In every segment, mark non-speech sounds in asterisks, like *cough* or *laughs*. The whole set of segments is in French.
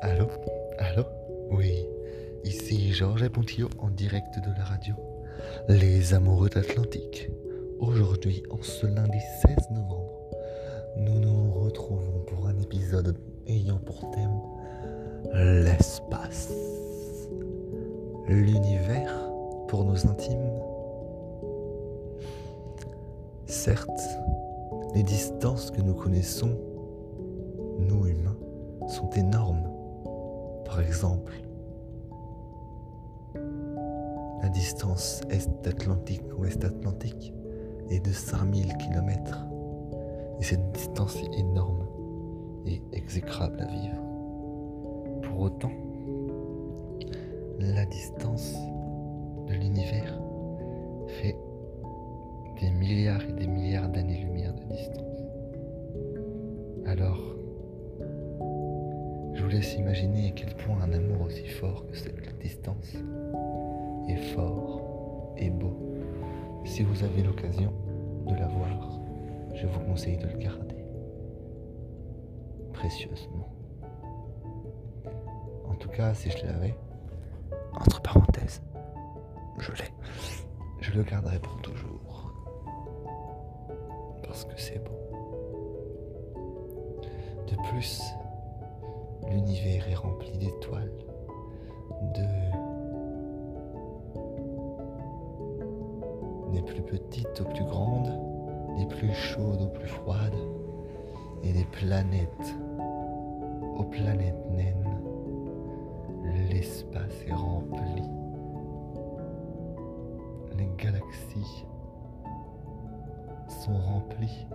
Allô? Oui, ici Georges Pontillo en direct de la radio. Les amoureux d'Atlantique. Aujourd'hui, en ce lundi 16 novembre, nous nous retrouvons pour un épisode ayant pour thème l'espace. L'univers pour nos intimes. Certes, les distances que nous connaissons, nous humains, sont énormes. Par exemple, la distance est-Atlantique-Ouest Atlantique est de 5000 km. Et cette distance est énorme et exécrable à vivre. Pour autant, la distance de l'univers fait des milliards et des milliards d'années-lumière de distance. Alors, vous laisse imaginer à quel point un amour aussi fort que cette distance est fort et beau. Si vous avez l'occasion de l'avoir, je vous conseille de le garder précieusement. En tout cas, si je l'avais, entre parenthèses, je l'ai, je le garderai pour toujours. Parce que c'est beau. De plus, l'univers est rempli d'étoiles, de des plus petites aux plus grandes, des plus chaudes aux plus froides, et des planètes aux planètes naines. L'espace est rempli. Les galaxies sont remplies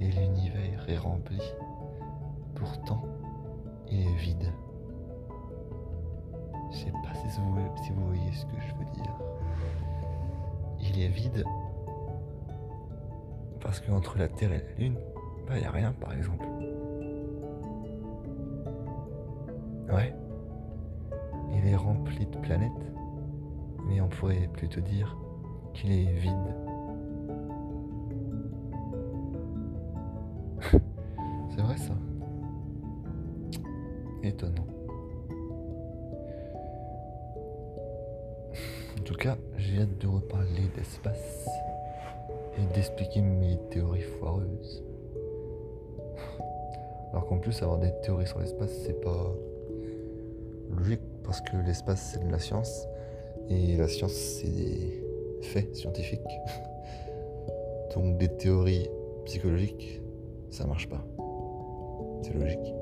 et l'univers est rempli. Pourtant, il est vide. Je sais pas si vous, voyez ce que je veux dire. Il est vide parce qu'entre la Terre et la Lune, il n'y a rien par exemple. Ouais. Il est rempli de planètes, mais on pourrait plutôt dire qu'il est vide. *laughs* C'est vrai ça. Étonnant. En tout cas, j'ai hâte de reparler d'espace et d'expliquer mes théories foireuses. Alors qu'en plus, avoir des théories sur l'espace, c'est pas logique parce que l'espace, c'est de la science et la science, c'est des faits scientifiques. Donc, des théories psychologiques, ça marche pas. C'est logique.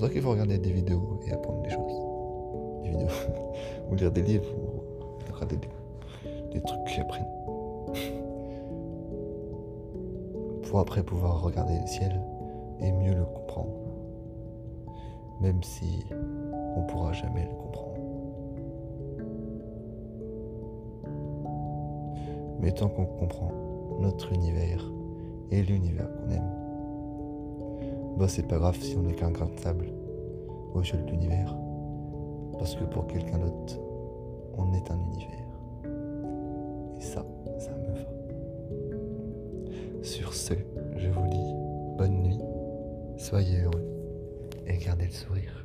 Pour ça qu'il faut regarder des vidéos et apprendre des choses. Des vidéos. *laughs* ou lire des livres ou regarder des, des trucs qui apprennent. *laughs* pour après pouvoir regarder le ciel et mieux le comprendre. Même si on pourra jamais le comprendre. Mais tant qu'on comprend notre univers et l'univers qu'on aime, bah c'est pas grave si on n'est qu'un grain de sable au jeu de l'univers. Parce que pour quelqu'un d'autre, on est un univers. Et ça, ça me va. Sur ce, je vous dis bonne nuit, soyez heureux et gardez le sourire.